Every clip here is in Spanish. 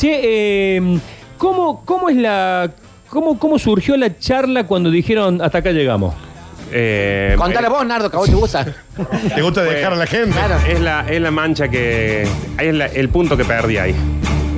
Che, eh, ¿cómo, ¿cómo es la. Cómo, ¿Cómo surgió la charla cuando dijeron hasta acá llegamos? Eh, Contale vos, Nardo, que a vos te gusta. ¿Te gusta dejar a la gente? Claro. Es la, es la mancha que. Es la- el punto que perdí ahí.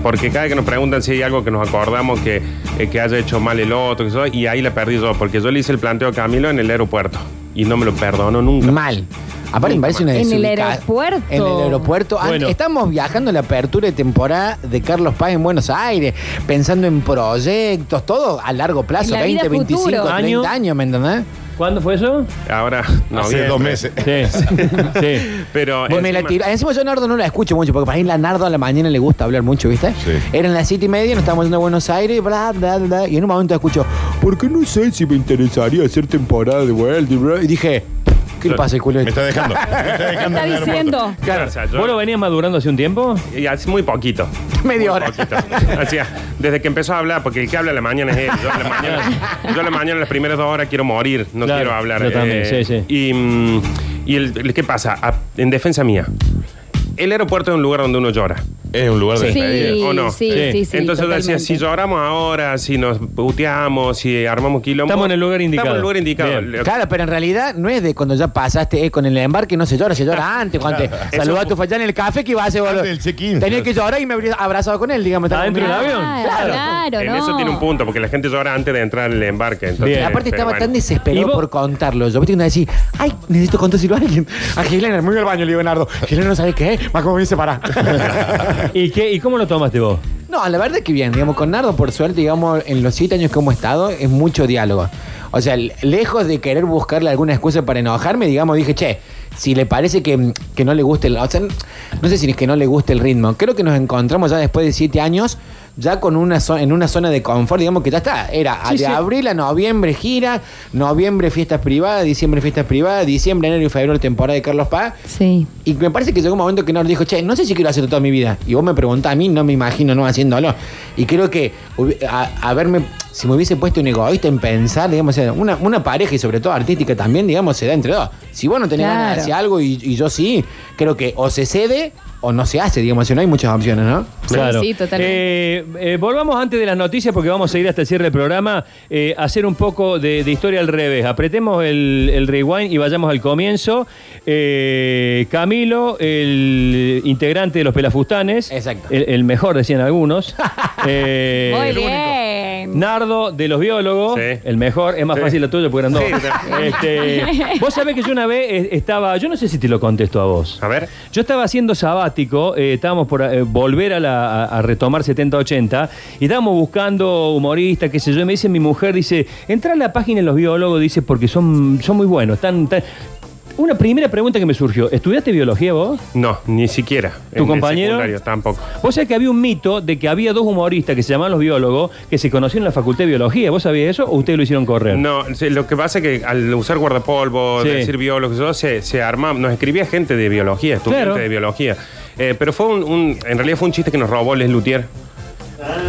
Porque cada vez que nos preguntan si hay algo que nos acordamos que, eh, que haya hecho mal el otro, que eso, y ahí la perdí yo, porque yo le hice el planteo a Camilo en el aeropuerto. Y no me lo perdono nunca. Mal. Aparte me parece una En el desubica- aeropuerto. En el aeropuerto. Ah, Bueno. Estamos viajando a la apertura de temporada de Carlos Paz en Buenos Aires, pensando en proyectos, todo a largo plazo, En la 20, vida 25, futuro. 30 Año. años, ¿me entendés? ¿Cuándo fue eso? Ahora, no, Hace dos meses. Sí. sí. Pero. Vos me la encima-. Encima yo Nardo no la escucho mucho, porque para mí la Nardo a la mañana le gusta hablar mucho, ¿viste? Sí. Eran las siete y media, nos estábamos yendo a Buenos Aires, bla, bla, bla. Y en un momento escucho, porque no sé si me interesaría hacer temporada de vuelta. y bla. Y dije, ¿qué le pasa culo? Me está dejando. Me está dejando Está el aeropuerto. diciendo. Claro, o sea, yo- ¿Vos lo venías madurando hace un tiempo? Y hace muy poquito. Media Muy hora. poquito. O sea, desde que empezó a hablar, porque el que habla a la mañana es él. Yo a la mañana, yo a la mañana las primeras dos horas quiero morir, no Claro, quiero hablar. eh, yo también, sí, sí. Y, mm, y el, el- ¿qué pasa? A- en defensa mía, el aeropuerto es un lugar donde uno llora. Es un lugar de Sí, despedida. ¿o no? sí, Sí. sí, sí. Entonces yo decía, totalmente. si lloramos ahora, si nos puteamos, si armamos quilombo. Estamos en el lugar indicado. Estamos en el lugar indicado. Bien. Claro, pero en realidad no es de cuando ya pasaste, es con el embarque no se llora, se llora antes. Cuando te saludás a tu fallán en el café, que ibas a hacer, boludo? Antes del check-in. Tenía que llorar y me habría abrazado con él, digamos. estaba ¿Adentro del avión? Claro, claro, en no. eso tiene un punto, porque la gente llora antes de entrar en el embarque. Entonces, Bien. Y aparte pero estaba bueno. tan ¿Y desesperado vos? por contarlo. Yo viste que uno decía, ay, necesito contárselo a alguien. A Gilena, muy al baño, le digo, Leonardo. Gilena no sabe qué, más como me dice para. ¿Y, qué, ¿Y cómo lo tomaste vos? No, la verdad es que bien, digamos, con Nardo, por suerte, digamos, en los siete años que hemos estado, es mucho diálogo. O sea, lejos de querer buscarle alguna excusa para enojarme, digamos, dije, che, si le parece que, que no le guste el. O sea, no sé si es que no le guste el ritmo. Creo que nos encontramos ya después de siete años, ya con una zo- en una zona de confort, digamos que ya está. Era Sí, de sí. abril a noviembre gira, noviembre fiestas privadas, diciembre fiestas privadas, diciembre, enero y febrero temporada de Carlos Paz. Sí. Y me parece que llegó un momento que nos dijo, che, no sé si quiero hacerlo toda mi vida. Y vos me preguntás a mí, no me imagino no haciéndolo. Y creo que hubi- a, haberme, si me hubiese puesto un egoísta en pensar, digamos, una, una pareja y sobre todo artística también, digamos, se da entre dos. Si vos no tenés Claro. ganas de hacer algo y, y yo sí, creo que o se cede o no se hace, digamos, si no hay muchas opciones, ¿no? Sí, sí, totalmente. Eh, eh, volvamos antes de las noticias porque vamos a ir hasta el cierre del programa eh, a hacer un poco de, de historia al revés. Apretemos el, el rewind y vayamos al comienzo. Eh, Camilo, el integrante de los Pelafustanes. Exacto. El, el mejor, decían algunos. Eh, Muy bien. Nardo, de los biólogos, Sí. el mejor, es más Sí. fácil la tuya porque eran dos. Sí, sí. Este, vos sabés que yo una vez eh, estaba, yo no sé si te lo contesto a vos. A ver. Yo estaba haciendo sabático, eh, estábamos por eh, volver a, la- a- a retomar 70-80 y estábamos buscando humoristas, qué sé yo, y me dice mi mujer, dice, entra a la página de los biólogos, dice, porque son, son muy buenos. Están, están-". Una primera pregunta que me surgió, ¿estudiaste biología vos? No, ni siquiera. ¿Tu En el compañero? secundario tampoco. Vos sabés que había un mito de que había dos humoristas que se llamaban los biólogos que se conocían en la facultad de biología. ¿Vos sabías eso o ustedes lo hicieron correr? No, lo que pasa es que al usar guardapolvo, Sí. decir biólogos, eso, se, se arma, nos escribía gente de biología, estudiante Claro. de biología. Eh, pero fue un, un- en realidad fue un chiste que nos robó Les Luthier.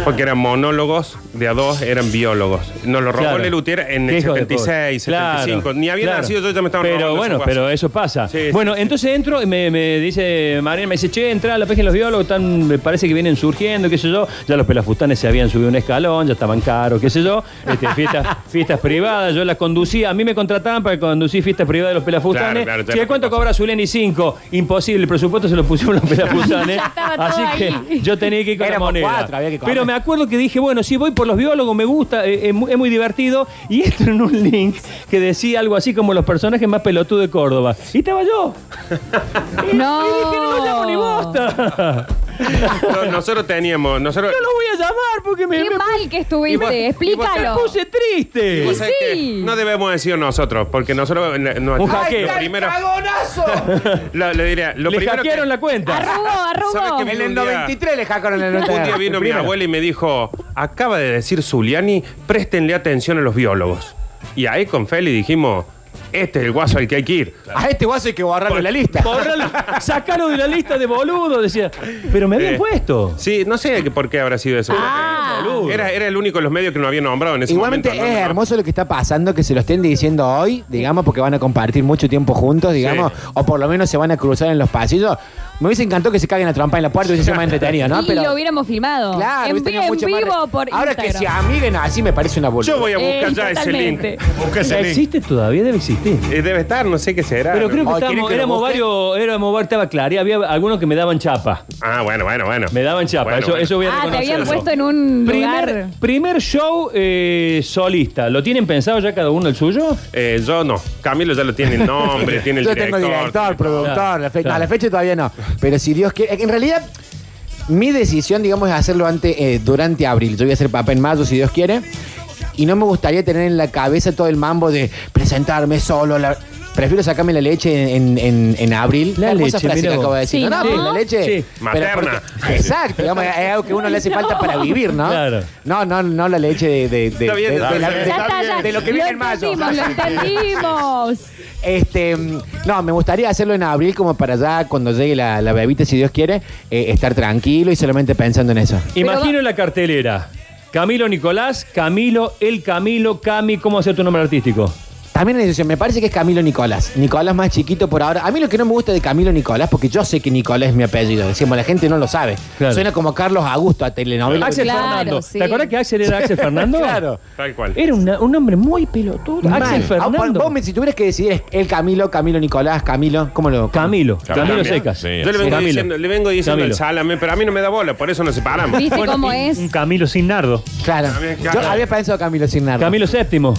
Porque eran monólogos, de a dos eran biólogos. Nos lo robó Claro. Les Luthier en Qué el hijo de 76, puta. 75. Claro, Ni había claro. nacido yo, ya me estaban Pero robando bueno, pero eso pasa. Sí, sí, bueno, sí. entonces entro y me, me dice Mariana, me dice, che, entra a la página de los biólogos, están, me parece que vienen surgiendo, qué sé yo. Ya los pelafustanes se habían subido un escalón, ya estaban caros, qué sé yo. Este, fiestas, fiestas privadas, yo las conducía, a mí me contrataban para conducir fiestas privadas de los pelafustanes. Claro, claro, ya Che, no ¿cuánto pasa. cobra Zuleni 5? Imposible, el presupuesto se lo pusieron los pelafustanes. Ya estaba todo así que ahí. yo tenía que ir con Éramos la moneda. cuatro, había que comer. Pero me acuerdo que dije, bueno, si voy por los biólogos, me gusta, eh, es, muy, es muy divertido. Y entro en un link que decía algo así como los personajes más pelotudos de Córdoba. Y estaba yo. Y, No. y dije, no lo llamo ni bosta. No, nosotros teníamos. Nosotros, No lo voy porque me, Qué me- mal que estuviste, y vos me explícalo. puse triste. vos sabés Sí. que no debemos decir nosotros, porque nosotros. eh, no- Un hackeo. Lo primero. Lo, le diría, lo Le primero que- hackearon la cuenta. Arrugó, ¿Sabes arrugó. En el un día? 93 le hackearon en el Un día vino mi abuela y me dijo, acaba de decir Zuliani, préstenle atención a los biólogos. Y ahí con Feli dijimos, este es el guaso al que hay que ir. A este guaso hay que borrarlo de la lista. Borralo, sacalo de la lista de boludo, decía. Pero me habían Eh, puesto. Sí, no sé por qué habrá sido eso. Ah, boludo. Era, era el único de los medios que no había nombrado en ese Igualmente momento. ¿no? es No, hermoso lo que está pasando, que se lo estén diciendo hoy, digamos, porque van a compartir mucho tiempo juntos, digamos, o por lo menos se van a cruzar en los pasillos. Me hubiese encantado que se caguen a trompa en la puerta, hubiese sido más entretenido, ¿no? y lo hubiéramos filmado. Claro, en, hubiese tenido en mucho más vivo re- por Ahora que Instagram. se amiguen así me parece una boludez. Yo voy a buscar Eh, ya ese link. totalmente. Busca ese link. ¿Existe todavía? Debe Eh, debe estar, no sé qué será. Pero creo que Oh, ¿quieren estábamos, que lo éramos busque? varios, éramos varios, estaba claro, y había algunos que me daban chapa. Ah, bueno, bueno, bueno. Me daban chapa, Bueno, eso, bueno. eso voy a Ah, te reconocerlo. habían puesto en un Primer, lugar. primer show eh, solista, ¿lo tienen pensado ya cada uno el suyo? Eh, yo no. Camilo ya lo tiene el nombre, tiene el Yo director. tengo director, productor, Claro, la, fe- claro. no, la fecha todavía no. Pero si Dios quiere. En realidad, mi decisión, digamos, es hacerlo antes, eh, durante abril. Yo voy a hacer papá en mayo, si Dios quiere. Y no me gustaría tener en la cabeza todo el mambo de presentarme solo. la- Prefiero sacarme la leche en, en- en abril. La leche, frase mira que vos. acabo de decir. Sí, no, no, ¿no? pero la leche. Sí. pero Materna. porque- exacto, digamos, es algo que a uno le hace falta para vivir, ¿no? Claro. No, no, no la leche de, de, de- Está bien, de- está de la- de- de lo que viene en mayo. entendimos, lo entendimos. Este, no, me gustaría hacerlo en abril como para ya cuando llegue la, la bebita, si Dios quiere, eh, estar tranquilo y solamente pensando en eso. Imagino la cartelera. Camilo Nicolás, Camilo, el Camilo, Cami, ¿cómo hacer tu nombre artístico? También es decisión, me parece que es Camilo Nicolás. Nicolás más chiquito por ahora. A mí lo que no me gusta de Camilo Nicolás, porque yo sé que Nicolás es mi apellido, decimos, la gente no lo sabe. Claro. Suena como Carlos Augusto a telenovela. Axel Claro, Fernando. sí. ¿Te acuerdas que Axel era Axel Fernando? Claro. Tal cual. Era una- un nombre muy pelotudo. Mal. Axel Ah, Fernando. Vos, me- si tuvieras que decidir, es el Camilo, Camilo Nicolás, Camilo, ¿cómo lo...? Camilo, Camilo Camilo. Secas. Sí. Yo le vengo, Camilo. diciendo, le vengo diciendo Camilo. el salame, pero a mí no me da bola, por eso nos separamos. ¿Viste Bueno, cómo es? Un Camilo sin nardo. Claro. También, Yo claro. había pensado Camilo sin nada. Camilo VII.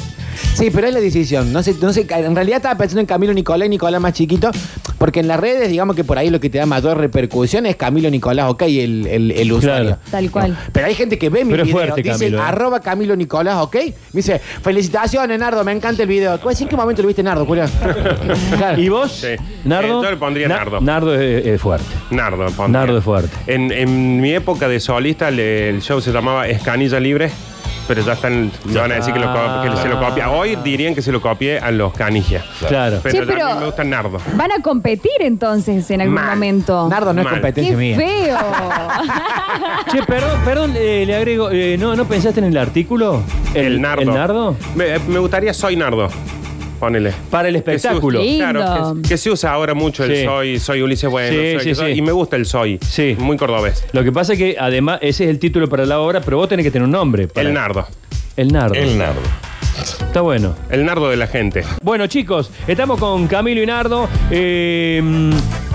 Sí, pero es la decisión. No sé, no sé, en realidad estaba pensando en Camilo Nicolás y Nicolás más chiquito, porque en las redes, digamos que por ahí lo que te da mayor repercusión es Camilo Nicolás, ok, el, el, el usuario. Claro. Tal cual. Pero hay gente que ve mi Pero es video, fuerte, dice Camilo, ¿eh? arroba Camilo Nicolás, ok, me dice, felicitaciones, Nardo, me encanta el video. ¿Cuál- ¿En qué momento lo viste, Nardo, Julio? Claro. ¿Y vos? Sí. Nardo. Eh, yo le pondría Na- Nardo. Nardo es, es fuerte. Nardo, pondría. Nardo es fuerte. En, en mi época de solista, le- el show se llamaba Escanilla Libre, pero ya están, ya van a decir que, lo co- que se lo copia. Hoy dirían que se lo copié a los Canigia. Claro. Pero, Sí, pero- a mí me gusta Nardo. Van a competir entonces en algún Mal. momento. Nardo no es Mal. competencia ¡Qué mía. feo! Che, perdón, perdón, eh, le agrego, eh, ¿no, ¿no pensaste en el artículo? El, Nardo. ¿El Nardo? Me, me gustaría Soy Nardo. Ponele. Para el Que se espectáculo. usa- Lindo. Claro, que, que se usa ahora mucho el Sí. soy, soy Ulises Bueno. Sí, soy sí, que soy- sí. Y me gusta el soy. Sí. Muy cordobés. Lo que pasa es que además ese es el título para la obra, pero vos tenés que tener un nombre. para- El Nardo. El Nardo. El nardo. Está bueno. El Nardo de la gente. Bueno, chicos, estamos con Camilo y Nardo. Eh,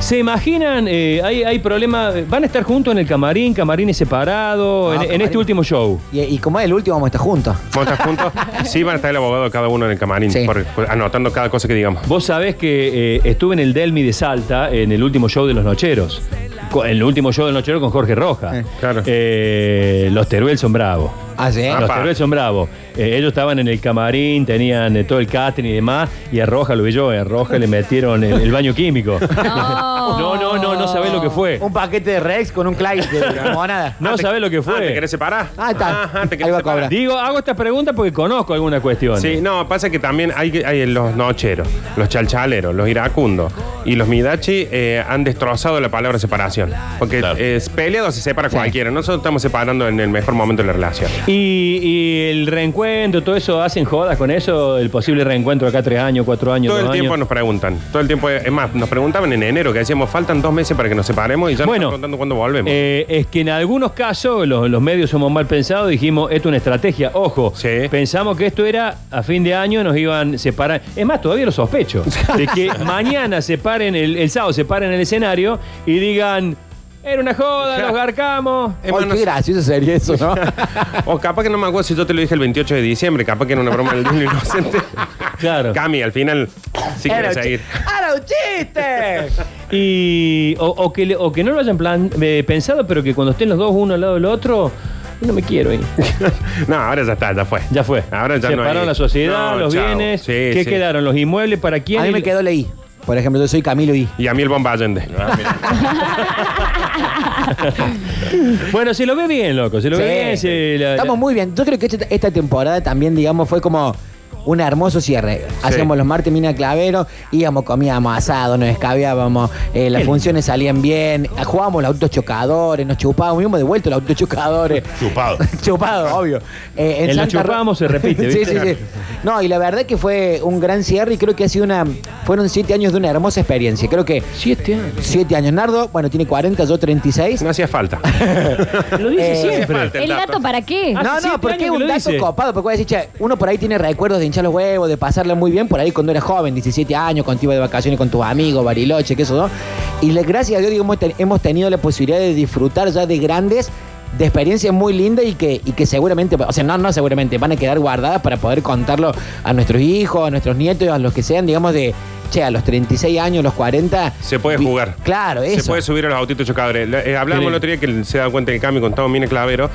¿Se imaginan? eh, hay, hay problema. ¿Van a estar juntos en el camarín? ¿Camarines separados? No, en, en camarín. este último show. Y, y como es el último, vamos a estar juntos. ¿Vamos a estar juntos? Sí, van a estar el abogado de cada uno en el camarín, Sí. por- por- anotando cada cosa que digamos. Vos sabés que eh, estuve en el Delmi de Salta en el último show de los Nocheros. Co- En el último show de los Nocheros con Jorge Roja. Eh, claro. Eh, los Teruel son bravos. Ah, sí. Ah, Los pa. Teruel son bravos. Eh, ellos estaban en el camarín, tenían eh, todo el catering y demás, y a Roja lo vi yo, a Roja le metieron el, el baño químico. No. no, no, no, no sabés lo que fue. Un paquete de Rex con un Clyde de monada. No sabés lo que Ah, ¿Te fue. querés separar? Ah, está. Ajá, ¿te querés Ahí va a separar? cobrar. Digo, hago esta pregunta porque conozco alguna cuestión. Sí, no, pasa que también hay, hay los nocheros, los chalchaleros, los iracundos y los midachi eh, han destrozado la palabra separación. Porque Claro. es peleado se separa Sí. cualquiera. Nosotros estamos separando en el mejor momento de la relación. Y, y el reencuentro, todo eso, ¿hacen jodas con eso? El posible reencuentro acá tres años, cuatro años, Todo el dos tiempo años. nos preguntan. Todo el tiempo, es más, nos preguntaban en enero que decíamos, faltan dos meses para que nos separemos y ya Bueno, nos están preguntando cuándo volvemos. Eh, es que en algunos casos los, los medios somos mal pensados, dijimos, esto es una estrategia. Ojo, Sí. pensamos que esto era a fin de año, nos iban a separar. Es más, todavía lo sospecho. de que mañana se paren, el, el sábado se paren en el escenario y digan, era una joda, los garcamos. Es Ay, más, no qué sé- gracioso sería eso, ¿no? o capaz que no me acuerdo si yo te lo dije el 28 de diciembre, capaz que era una broma del del Inocente. Claro. Cami, al final, sí Era quieres un seguir. chi- ¡Era un chiste! Y, o, o que, le- o que no lo hayan plan- eh, pensado, pero que cuando estén los dos uno al lado del otro, no me quiero ir. No, ahora ya está, ya fue. Ya fue. Ahora ya no Separaron hay- la sociedad, No, los chao. bienes. Sí, ¿Qué sí. quedaron? ¿Los inmuebles para quién? A mí me quedó I. Por ejemplo, yo soy Camilo I. Y a mí el bomba Allende. Bueno, se lo ve bien, loco. Se lo Sí. ve bien. se- la- Estamos muy bien. Yo creo que esta, esta temporada también, digamos, fue como un hermoso cierre. Hacíamos los martes mina clavero, íbamos, comíamos asado, nos escabeábamos, eh, las funciones salían bien, jugábamos los autos chocadores, nos chupábamos, íbamos de vuelta los autos chocadores. Chupado. Chupado, obvio. Eh, En lo Santa Ro- chupamos se repite, sí, ¿viste? sí, sí. No, y la verdad que fue un gran cierre y creo que ha sido una. Fueron siete años de una hermosa experiencia. Creo que Siete años. siete años. Nardo, bueno, tiene 40, yo 36. No hacía falta. Lo dice Eh, siempre. falta. ¿El dato para qué? No, no, porque es un lo dato dice. copado, porque voy a decir, che, uno por ahí tiene recuerdos de hinchar los huevos, de pasarla muy bien, por ahí cuando era joven, 17 años, cuando de vacaciones con tus amigos, Bariloche, que eso, ¿no? Y le- gracias a Dios, digamos, te- hemos tenido la posibilidad de disfrutar ya de grandes, de experiencias muy lindas y que, y que seguramente, o sea, no, no seguramente, van a quedar guardadas para poder contarlo a nuestros hijos, a nuestros nietos, a los que sean, digamos, de, che, a los 36 años, los 40. Se puede jugar. Claro, eso. Se puede subir a los autitos chocadores. Eh, hablábamos Qué el otro día que se da cuenta del cambio con todo Mina Clavero.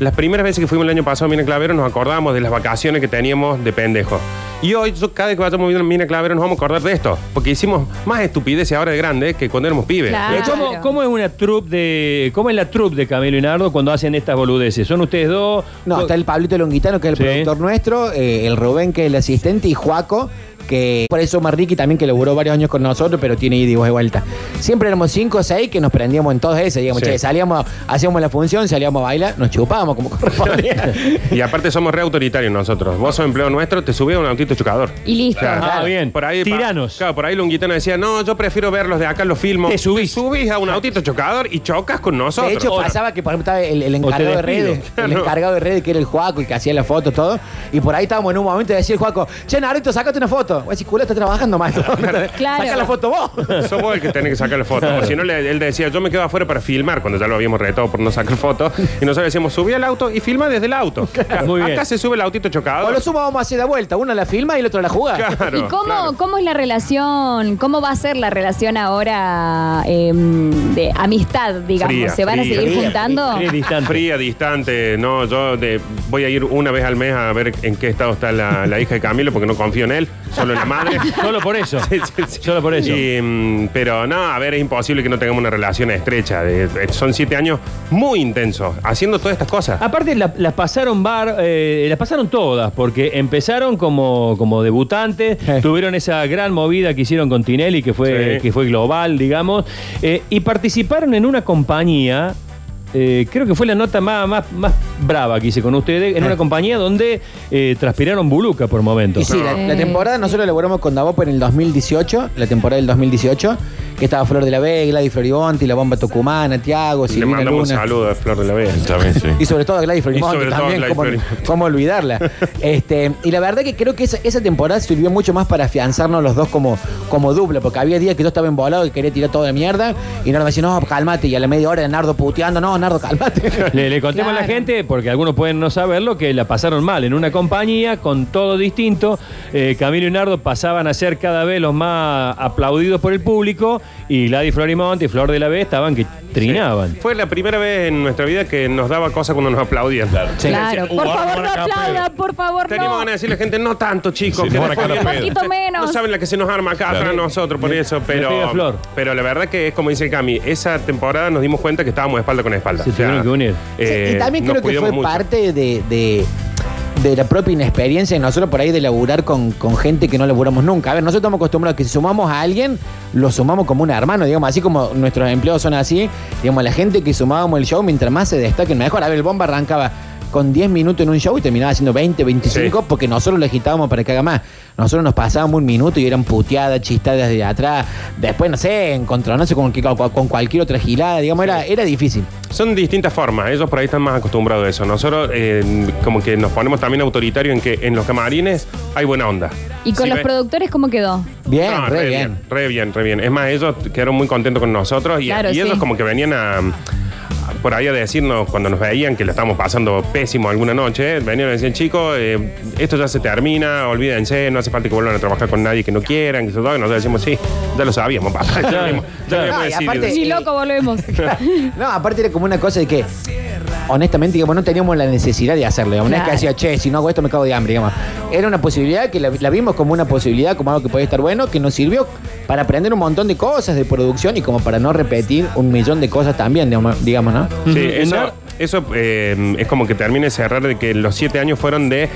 Las primeras veces que fuimos el año pasado a Mina Clavero nos acordábamos de las vacaciones que teníamos de pendejo. Y hoy, yo, cada vez que vayamos a Mina Clavero nos vamos a acordar de esto. Porque hicimos más estupideces ahora de grande que cuando éramos pibes. Claro. Eh, ¿Cómo, cómo es una troupe de. ¿Cómo es la troupe de Camilo y Nardo cuando hacen estas boludeces? ¿Son ustedes dos? No, está el Pablito Longuitano, que es el Sí. productor nuestro, eh, el Rubén, que es el asistente, y Juaco, que por eso Marriqui también, que laburó varios años con nosotros, pero tiene ida y vuelta. Siempre éramos cinco o seis que nos prendíamos en todas esas, digamos, Sí. che, salíamos, hacíamos la función, salíamos a bailar, nos chupábamos como correspondía. Y aparte somos re autoritarios nosotros. Vos sos empleado nuestro, te subís a un autito chocador. Y listo. Claro. Ah, bien. Por ahí, pa- Tiranos. claro, por ahí Lunguitano decía, no, yo prefiero verlos de acá, los filmos. Te subís. a un autito chocador y chocas con nosotros. De hecho, Ahora. pasaba que, por ejemplo, estaba el, encargado te de redes, el encargado de redes, que era el Juaco, y que hacía las fotos, todo, y por ahí estábamos en un momento de decir, Juaco, che, Narito, sácate una foto. Voy a decir, culo, está trabajando, maestro. Claro. Saca la foto vos. Sos vos el que tenés que sacar la foto. O si no, le- él decía, yo me quedo afuera para filmar, cuando ya lo habíamos retado por no sacar fotos. Y nosotros decíamos, subí al auto y filma desde el auto. Muy bien. Acá se sube el autito O chocador. lo sumo, vamos a hacer de vuelta. Uno la filma y el otro la juega. Claro, ¿Y cómo, claro. cómo es la relación? ¿Cómo va a ser la relación ahora eh, de amistad, digamos? Fría, ¿Se van a fría, seguir fría, juntando? Fría, distante. Fría, distante. No, yo de- voy a ir una vez al mes a ver en qué estado está la, la hija de Camilo, porque no confío en él, solo la madre. Solo por eso. Sí, sí, sí. Solo por eso. Y, mm, pero no, a ver, es imposible que no tengamos una relación estrecha. De- de- son siete años muy intensos, haciendo todas estas cosas. Aparte la- las pasaron bar, eh, las pasaron todas, porque empezaron como, como debutantes, Eh. tuvieron esa gran movida que hicieron con Tinelli, que fue, Sí. que fue global, digamos, eh, y participaron en una compañía. Eh, creo que fue la nota más, más, más brava que hice con ustedes, en una compañía donde eh, transpiraron buluca por momentos. Y sí, la, la temporada nosotros elaboramos con Davopo en el 2018, la temporada del 2018, que estaba Flor de la Vega, Gladys Floribonti, la bomba tucumana, Tiago, Le Silvina mandamos un saludo a Flor de la Vega. También, sí. Y sobre todo a Gladys a también, Gladys ¿cómo, olvidarla? este, y la verdad que creo que esa, esa temporada sirvió mucho más para afianzarnos los dos como, como dupla, porque había días que yo estaba embolado y quería tirar todo de mierda, y Nardo me decía, no, cálmate, y a la media hora Nardo puteando, no, Nardo, cálmate. Le, le contemos a la gente, porque algunos pueden no saberlo, que la pasaron mal en una compañía con todo distinto. Eh, Camilo y Nardo pasaban a ser cada vez los más aplaudidos por el público y Gladys Florimonte y Flor de la B estaban que trinaban. Fue la primera vez en nuestra vida que nos daba cosa cuando nos aplaudían. Claro. Claro. Por favor, no aplaudan, por favor, Teníamos no. ganas de decirle a la gente, no tanto, chicos, Sí, que no van a después caer viene- Un poquito menos. No saben la que se nos arma acá Claro. atrás nosotros por eso, pero, Flor. pero la verdad que es como dice Cami, esa temporada nos dimos cuenta que estábamos espalda con espalda. Se tuvieron que unir. Sí, eh, y también nos creo que cuidamos fue mucho. parte de, de- de la propia inexperiencia de nosotros por ahí de laburar con, con gente que no laburamos nunca. A ver, nosotros estamos acostumbrados a que si sumamos a alguien, lo sumamos como un hermano, digamos, así como nuestros empleados son así, digamos, la gente que sumábamos el show, mientras más se destaquen mejor. A ver, el bomba arrancaba con 10 minutos en un show y terminaba haciendo 20, 25, Sí. porque nosotros lo agitábamos para que haga más. Nosotros nos pasábamos un minuto y eran puteadas, chistadas de atrás. Después, no sé, encontrándose con, con cualquier otra gilada, digamos, era, era difícil. Son distintas formas, ellos por ahí están más acostumbrados a eso. Nosotros eh, como que nos ponemos también autoritarios en que en los camarines hay buena onda. ¿Y con los productores cómo quedó? Bien, No, re, bien. Re bien, re bien. Es más, ellos quedaron muy contentos con nosotros y, Claro, y ellos sí. como que venían a- por ahí a decirnos cuando nos veían que lo estábamos pasando pésimo alguna noche, venían a decir, chicos, eh, esto ya se termina, olvídense, no hace falta que vuelvan a trabajar con nadie que no quieran, que todo. Y nosotros decimos, sí, ya lo sabíamos, papá. Ya, ya lo claro. habíamos No, y decidido". aparte- Ni Sí. loco, volvemos. No, aparte era como una cosa de que, honestamente, digamos, no teníamos la necesidad de hacerlo. Digamos. No es que Claro. decía, che, si no hago esto me cago de hambre. Digamos. Era una posibilidad que la, la vimos como una posibilidad, como algo que podía estar bueno, que nos sirvió para aprender un montón de cosas de producción y como para no repetir un millón de cosas también, digamos, ¿no? Sí, eso eh, es como que termine de cerrar de que los siete años fueron de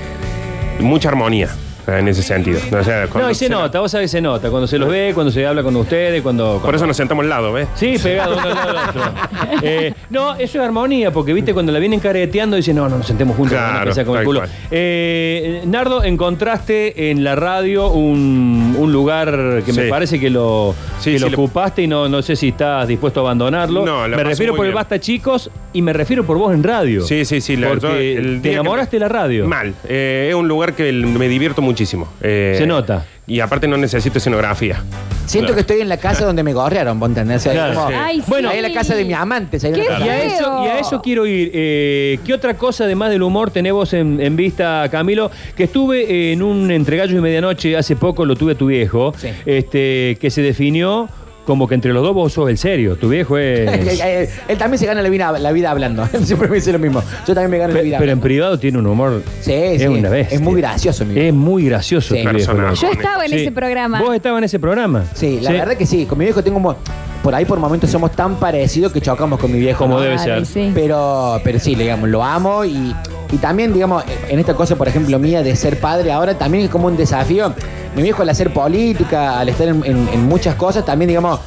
mucha armonía. En ese sentido. O sea, No, y se nota, vos sabés se nota. Cuando se los ve, cuando se habla con ustedes, cuando. Por eso nos sentamos al lado, ¿ves? Sí, pegado uno al lado del otro. Eh, no, eso es armonía, porque viste, cuando la vienen careteando, dicen, no, no, nos sentemos juntos, Claro, van a pensar con el tal culo. cual. Eh, Nardo, encontraste en la radio un, un lugar que me Sí. parece que lo, Sí, que sí, lo lo- ocupaste y no, no sé si estás dispuesto a abandonarlo. No, la me paso refiero muy por el bien. Basta Chicos y me refiero por vos en radio. Sí, sí, sí. la- Porque yo el te día que enamoraste de la radio. Mal. Eh, es un lugar que el- me divierto muchísimo. Eh, Se nota. Y aparte no necesito escenografía. Siento que estoy en la casa donde me gorrearon, ¿vos entendés? O sea, Claro, como- sí. Ay, sí. Bueno, ahí en la casa de mi amante. ahí en la ¿Qué casa. Y a, Feo. eso, y a eso quiero ir. Eh, ¿Qué otra cosa, además del humor, tenemos en, en vista, Camilo? Que estuve en un Entre Gallos y Medianoche hace poco, lo tuve a tu viejo, Sí. este, que se definió como que entre los dos vos sos el serio. Tu viejo es. él, también se gana la vida, la vida hablando. Siempre me dice lo mismo. Yo también me gano la vida pero en privado tiene un humor. Sí, es sí. una bestia. Es muy gracioso, mi viejo. Es muy gracioso Sí. tu viejo. Yo estaba en Sí. ese programa. Vos estabas en ese programa. Sí, la verdad que sí. Con mi viejo tengo como. Por ahí por momentos somos tan parecidos que chocamos con mi viejo. Como ¿no? debe ser. sí. Pero, pero sí, digamos, lo amo y, y también, digamos, en esta cosa, por ejemplo, mía de ser padre ahora, también es como un desafío. Mi viejo al hacer política, al estar en, en- en muchas cosas, también, digamos,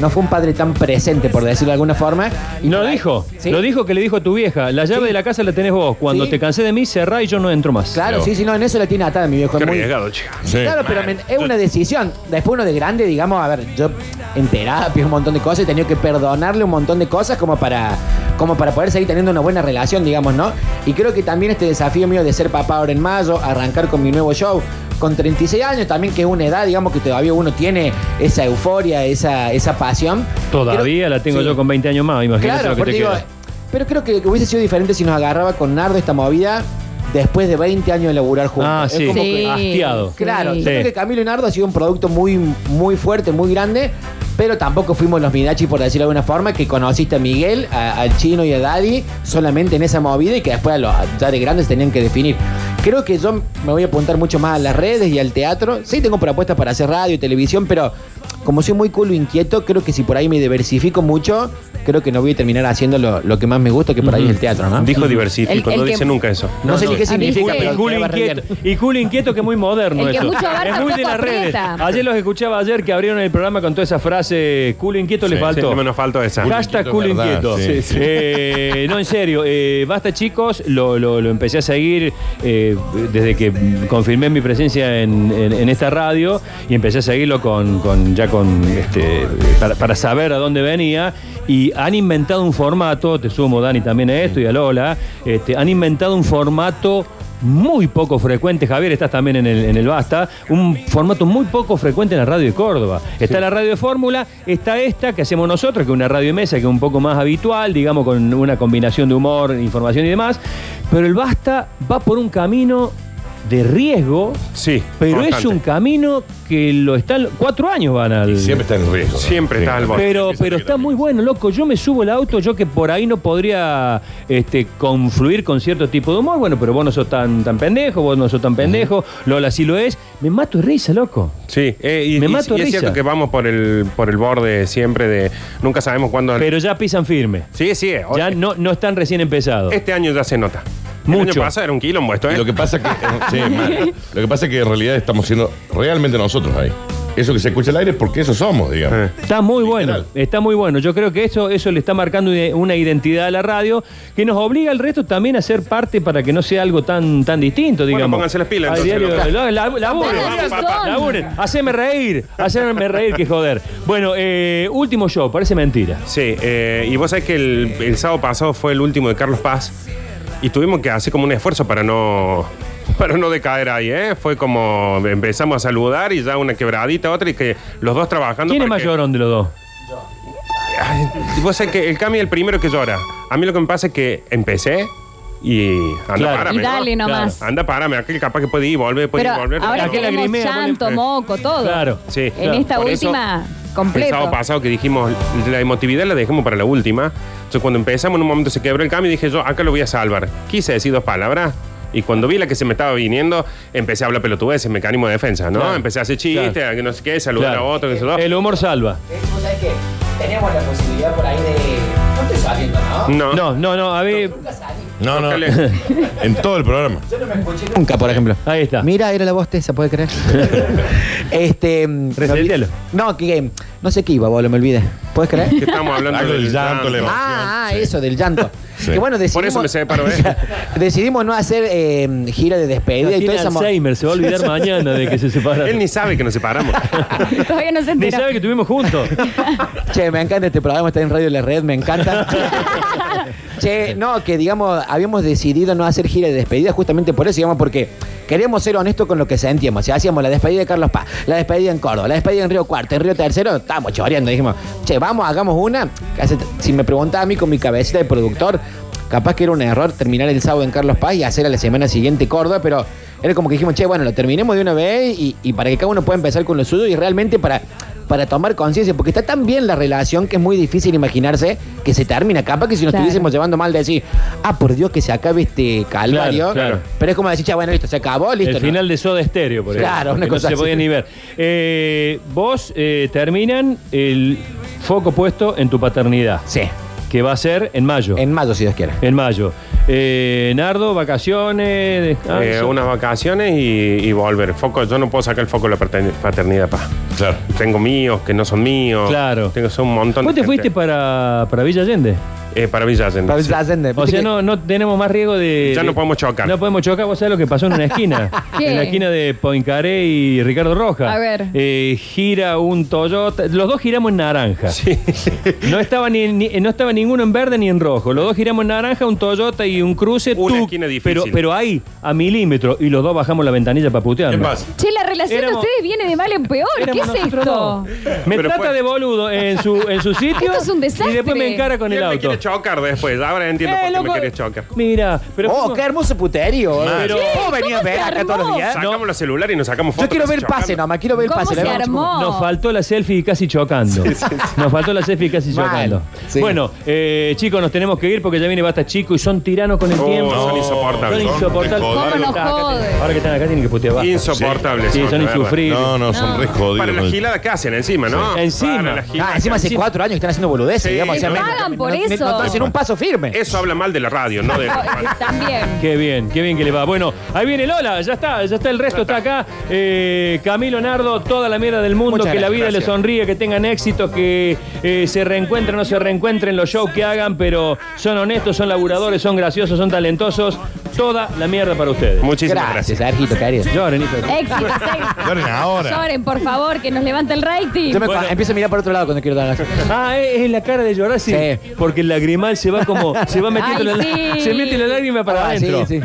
no fue un padre tan presente, por decirlo de alguna forma. Y No lo dijo. ¿Sí? Lo dijo que le dijo a tu vieja. La llave Sí. de la casa la tenés vos. Cuando Sí. te cansé de mí, cerrá y yo no entro más. Claro, Pero- sí, sí, no, en eso la tiene atada mi viejo. Qué es muy- arriesgado, chica. Sí. Claro, pero es una decisión. Después uno de grande, digamos, a ver, yo en terapia un montón de cosas he tenido que perdonarle un montón de cosas como para, como para poder seguir teniendo una buena relación, digamos, ¿no? Y creo que también este desafío mío de ser papá ahora en mayo, arrancar con mi nuevo show, con 36 años también, que es una edad, digamos, que todavía uno tiene esa euforia, esa, esa pasión. Todavía Creo- la tengo sí. yo con 20 años más, imagínate Claro, lo que te digo, queda. pero creo que hubiese sido diferente si nos agarraba con Nardo esta movida después de 20 años de laburar juntos. Ah, Es sí. como Sí. que- Hastiado. Claro, Sí. yo creo que Camilo y Nardo ha sido un producto muy, muy fuerte, muy grande, pero tampoco fuimos los Midachi, por decirlo de alguna forma, que conociste a Miguel, al Chino y a Daddy solamente en esa movida y que después a los, ya de grandes tenían que definir. Creo que yo me voy a apuntar mucho más a las redes y al teatro. Sí, tengo propuestas para hacer radio y televisión, pero como soy muy culo inquieto, creo que si por ahí me diversifico mucho, creo que no voy a terminar haciendo lo, lo que más me gusta, que por ahí es el teatro, ¿no? Dijo diversifico, El- el no que- dice nunca eso. No, sé ni qué significa, pero Y culo te va re bien. inquieto, y culo inquieto que es muy moderno El que eso. mucho abarca, es muy de poco las redes. aprieta. Ayer los escuchaba ayer que abrieron el programa con toda esa frase culo inquieto le Sí, faltó. Sí, nos faltó esa. Culo Hashtag inquieto, culo verdad, inquieto. sí, sí. Eh, no, en serio. eh, basta, chicos. Lo, lo- lo empecé a seguir eh, desde que confirmé mi presencia en, en- en esta radio y empecé a seguirlo con, con- ya con este, para, para saber a dónde venía. Y han inventado un formato, te sumo Dani también a esto y a Lola, este, han inventado un formato muy poco frecuente, Javier, estás también en el, en el Basta, un formato muy poco frecuente en la radio de Córdoba. Está la radio de Fórmula, está esta que hacemos nosotros, que es una radio de mesa, que es un poco más habitual, digamos, con una combinación de humor, información y demás, pero el Basta va por un camino de riesgo, Sí. pero es un camino que lo están, cuatro años van al... Y siempre está en riesgo. ¿no? Siempre está al borde. Pero, pero está muy bueno, loco. Yo me subo el auto, yo que por ahí no podría este, confluir con cierto tipo de humor. Bueno, pero vos no sos tan, tan pendejo, vos no sos tan pendejo. Lola sí lo es. Me mato de risa, loco. Sí, eh, y, Me y- mato y es risa. cierto que vamos por el, por el borde siempre de. Nunca sabemos cuándo. Pero ya pisan firme. sí, sí. eh, Ya no, no están recién empezados. Este año ya se nota. El Mucho. año pasado era un quilombo esto, Y ¿eh? lo que pasa que, sí, mal. lo que pasa es que en realidad estamos siendo realmente nosotros ahí. Eso que se escucha al aire es porque eso somos, digamos. Eh. Está muy bueno, está muy bueno. Yo creo que eso, eso le está marcando una identidad a la radio que nos obliga al resto también a ser parte para que no sea algo tan, tan distinto, Bueno, digamos. pónganse las pilas, Al entonces, diario- loco. la- la- laburen, Tengan razón. laburen. Haceme reír, haceme reír que joder. Bueno, eh, último show, parece mentira. Sí, eh, y vos sabés que el, el sábado pasado fue el último de Carlos Paz y tuvimos que hacer como un esfuerzo para no para no decaer ahí, ¿eh? Fue como empezamos a saludar y ya una quebradita, otra y que los dos trabajando. ¿Quién es para que- mayorón de los dos? Ay, vos sabés que el Cami es el primero que llora. A mí lo que me pasa es que empecé y anda, Claro. párame. Y dale ¿no? nomás. Anda, párame. Aquel capaz que puede ir, volver, puede Pero ir, volver. ahora Aquel tenemos lagrimea, llanto, ponle- moco, todo. Claro. Sí, En claro. esta Por eso, última, El completo. sábado pasado que dijimos, la emotividad la dejemos para la última. Entonces, cuando empezamos, en un momento se quebró el cambio y dije yo, acá lo voy a salvar. Quise decir dos palabras. Y cuando vi la que se me estaba viniendo, empecé a hablar pelotudeces, mecanismo de defensa, ¿no? Claro. Empecé a hacer chistes, Claro. a que no sé qué, saludar Claro. a otro, que sé yo. El humor salva. Vos sabés que tenemos la posibilidad por ahí de. No estoy saliendo, ¿no? No. No, no, no, a ver. Nunca salí. No, no. En todo el programa. Nunca, por ejemplo. Ahí está. Mira, era la voz esa, ¿puede creer? este. mm, Resetealo. No, que no sé qué iba, boludo, me olvidé. ¿Puedes creer? Que estamos hablando Algo del llanto, le- Ah, ah, Sí. eso, del llanto. Sí. Que bueno, decidimos, eso me separo, ¿eh? decidimos no hacer eh, gira de despedida y Tiene toda esa mo- Alzheimer, se va a olvidar mañana de que se separaron. Él ni sabe que nos separamos. Todavía no se Ni sabe que estuvimos juntos. Che, me encanta este programa, está en Radio La Red, me encanta. Che, no, que digamos, habíamos decidido no hacer gira de despedida justamente por eso, digamos, porque queríamos ser honestos con lo que sentíamos. Si hacíamos la despedida de Carlos Paz, la despedida en Córdoba, la despedida en Río Cuarto, en Río Tercero, estábamos choreando. Dijimos, che, vamos, hagamos una. Si me preguntaba a mí con mi cabecita de productor, capaz que era un error terminar el sábado en Carlos Paz y hacer a la semana siguiente Córdoba, pero era como que dijimos, che, bueno, lo terminemos de una vez y, y para que cada uno pueda empezar con lo suyo y realmente para, para tomar conciencia, porque está tan bien la relación que es muy difícil imaginarse que se termina. Capaz que si nos Claro. estuviésemos llevando mal de decir, ah, por Dios que se acabe este calvario. Claro, claro. Pero es como decir, che, bueno, listo, se acabó, listo. el ¿no? final de Soda Stereo, por ejemplo. Claro, una que cosa No se así. podía ni ver. Eh, vos eh, terminan el foco puesto en tu paternidad, Sí, que va a ser en mayo. en mayo, si Dios quiere. En mayo. Eh, Nardo, vacaciones. ah, Eh, unas vacaciones y, y volver. Foco, yo no puedo sacar el foco de la paterni- paternidad, pa. Claro. Tengo míos que no son míos. Claro. Tengo son un montón ¿Vos de te fuiste para, para Villa Allende? Eh, para Villa Allende, Para sí. Allende, O sea, no, no tenemos más riesgo de. Ya no de- podemos chocar. No podemos chocar. ¿Vos sabés lo que pasó en una esquina? ¿Qué? En la esquina de Poincaré y Ricardo Roja. A ver. Eh, gira un Toyota. Los dos giramos en naranja. No, estaba ni, ni- no estaba ninguno en verde ni en rojo. Los dos giramos en naranja, un Toyota y un cruce. Una tuc, esquina difícil. Pero, pero ahí, a milímetros. Y los dos bajamos la ventanilla para putear. ¿Qué pasa? Che, la relación Éramos- de ustedes viene de mal en peor. ¿Qué es esto? dos. Me Pero trata fue- de boludo en su, en su sitio. Esto es un desastre. Y después me encara con el auto. Chocar después. Ahora entiendo Eh, por qué loco, me quería chocar. Mira, pero. oh, fuimos- qué hermoso puterío. Pero- ¿Cómo venía a ¿Cómo ver se acá todos los días? Sacamos los celulares y nos sacamos fotos. Yo quiero ver el chocando. pase nomás, quiero ver el ¿Cómo pase. se la verdad. armó? Nos faltó la selfie casi chocando. Nos faltó la selfie casi Mal, chocando. sí. Bueno, eh, chicos, nos tenemos que ir porque ya viene Basta Chico y son tiranos con el Oh, tiempo. son insoportables. Son insoportables. ¿Cómo nos Ahora que están acá, jode? Ahora que están acá tienen que putear Basta. Insoportables. Sí, son verdad. insufribles. No, no, son re jodidos. Para la con el- gilada que hacen encima, ¿no? Encima. Para la gilada Ah, encima que hace hacen. cuatro años que están haciendo boludeces, Sí, digamos. o sea, que me- pagan por eso. No, no hacen un paso firme. Eso habla mal de la radio, no de... También. Qué bien, qué bien que le va. Bueno, ahí viene Lola, ya está, ya está, el resto está acá. Eh, Camilo Nardo, toda la mierda del mundo, Muchas que la vida gracias. les sonríe, que tengan éxito, que eh, se reencuentren o no se reencuentren los shows que hagan, pero son honestos, son laburadores, son graciosos, son talentosos. Toda la mierda para ustedes. Muchísimas Gracias. Sergito, querido. Lloren, hijo Éxito, éxito. Lloren ahora. Lloren, por favor, que nos levante el rating. Yo me Bueno. empiezo a mirar por otro lado cuando quiero dar las Ah, es, es la cara de llorar, sí. Sí. Porque el lagrimal se va como, se va metiendo Ay, la, sí. se mete la lágrima para Ah, sí, adentro. sí.